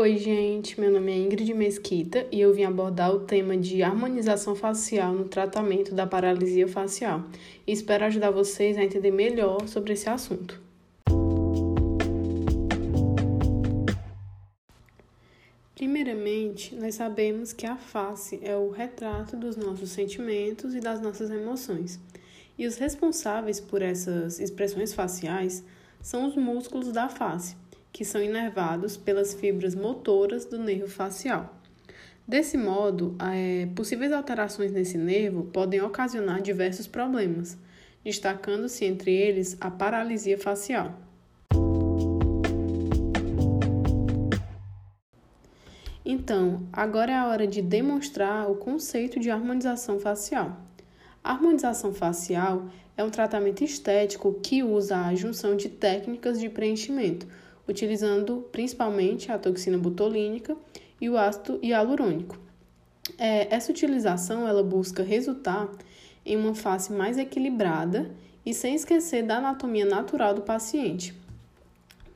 Oi, gente. Meu nome é Ingrid Mesquita e eu vim abordar o tema de harmonização facial no tratamento da paralisia facial. E espero ajudar vocês a entender melhor sobre esse assunto. Primeiramente, nós sabemos que a face é o retrato dos nossos sentimentos e das nossas emoções. E os responsáveis por essas expressões faciais são os músculos da face que são inervados pelas fibras motoras do nervo facial. Desse modo, é, possíveis alterações nesse nervo podem ocasionar diversos problemas, destacando-se entre eles a paralisia facial. Então, agora é a hora de demonstrar o conceito de harmonização facial. A harmonização facial é um tratamento estético que usa a junção de técnicas de preenchimento utilizando principalmente a toxina botulínica e o ácido hialurônico. É, essa utilização ela busca resultar em uma face mais equilibrada e sem esquecer da anatomia natural do paciente.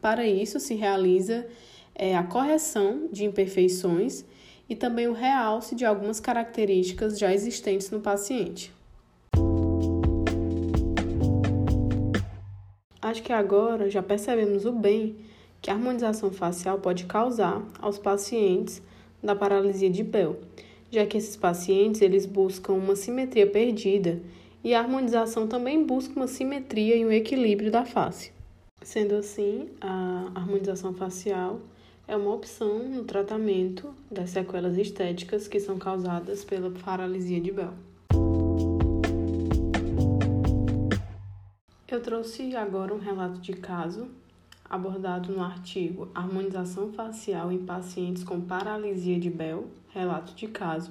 Para isso, se realiza é, a correção de imperfeições e também o realce de algumas características já existentes no paciente. Acho que agora já percebemos o bem que a harmonização facial pode causar aos pacientes da paralisia de Bell, já que esses pacientes eles buscam uma simetria perdida e a harmonização também busca uma simetria e um equilíbrio da face. Sendo assim, a harmonização facial é uma opção no tratamento das sequelas estéticas que são causadas pela paralisia de Bell. Eu trouxe agora um relato de caso abordado no artigo Harmonização Facial em Pacientes com Paralisia de Bell, relato de caso,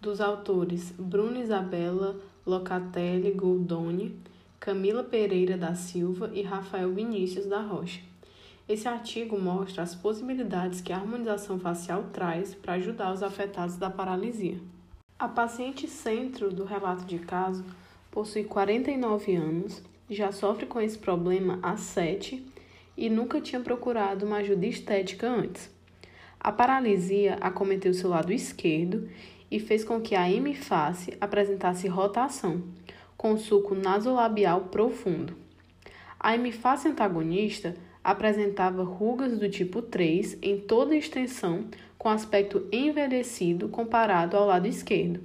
dos autores Bruna Isabella Locatelli Goldoni, Camila Pereira da Silva e Rafael Vinícius da Rocha. Esse artigo mostra as possibilidades que a harmonização facial traz para ajudar os afetados da paralisia. A paciente centro do relato de caso possui 49 anos, já sofre com esse problema há 7 e nunca tinha procurado uma ajuda estética antes. A paralisia acometeu seu lado esquerdo e fez com que a hemiface apresentasse rotação, com suco nasolabial profundo. A hemiface antagonista apresentava rugas do tipo 3 em toda a extensão, com aspecto envelhecido comparado ao lado esquerdo,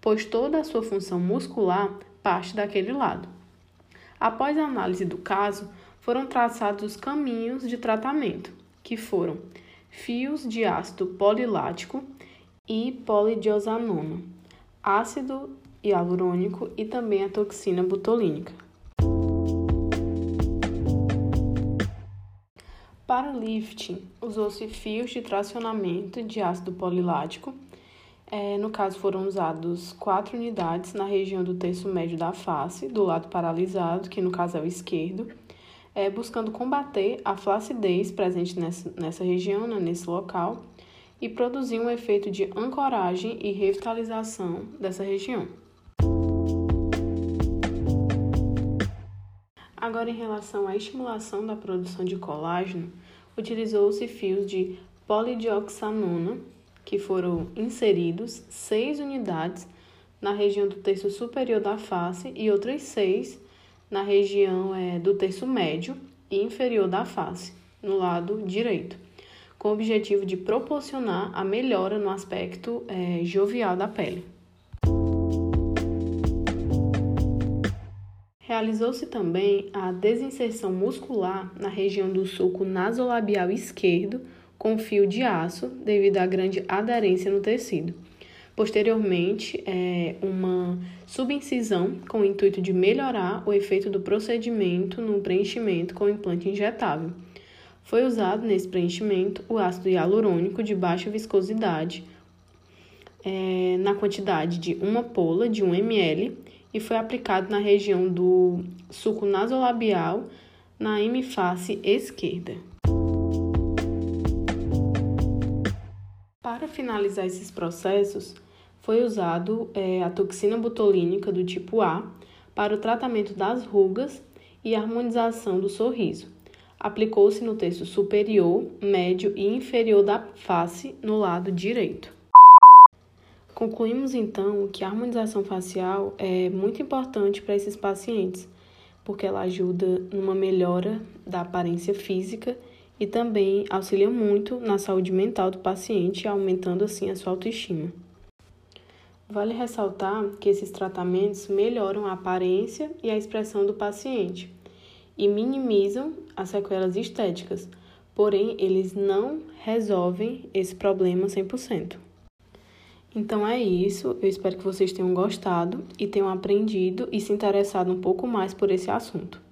pois toda a sua função muscular parte daquele lado. Após a análise do caso, foram traçados os caminhos de tratamento, que foram fios de ácido polilático e polidiosanona, ácido hialurônico e também a toxina butolínica. Para o lifting, usou-se fios de tracionamento de ácido polilático. É, no caso, foram usados quatro unidades na região do terço médio da face, do lado paralisado, que no caso é o esquerdo, é, buscando combater a flacidez presente nessa, nessa região, né, nesse local, e produzir um efeito de ancoragem e revitalização dessa região. Agora, em relação à estimulação da produção de colágeno, utilizou-se fios de polidioxanona, que foram inseridos seis unidades na região do terço superior da face e outras seis na região é, do terço médio e inferior da face, no lado direito, com o objetivo de proporcionar a melhora no aspecto é, jovial da pele. Realizou-se também a desinserção muscular na região do sulco nasolabial esquerdo com fio de aço, devido à grande aderência no tecido Posteriormente, é, uma subincisão com o intuito de melhorar o efeito do procedimento no preenchimento com implante injetável. Foi usado nesse preenchimento o ácido hialurônico de baixa viscosidade, é, na quantidade de uma pola de 1 ml e foi aplicado na região do suco nasolabial na hemiface esquerda. Para finalizar esses processos, foi usado é, a toxina botulínica do tipo A para o tratamento das rugas e harmonização do sorriso. aplicou-se no terço superior, médio e inferior da face no lado direito. Concluímos então que a harmonização facial é muito importante para esses pacientes, porque ela ajuda numa melhora da aparência física e também auxilia muito na saúde mental do paciente, aumentando assim a sua autoestima. Vale ressaltar que esses tratamentos melhoram a aparência e a expressão do paciente e minimizam as sequelas estéticas, porém eles não resolvem esse problema 100%. Então é isso, eu espero que vocês tenham gostado e tenham aprendido e se interessado um pouco mais por esse assunto.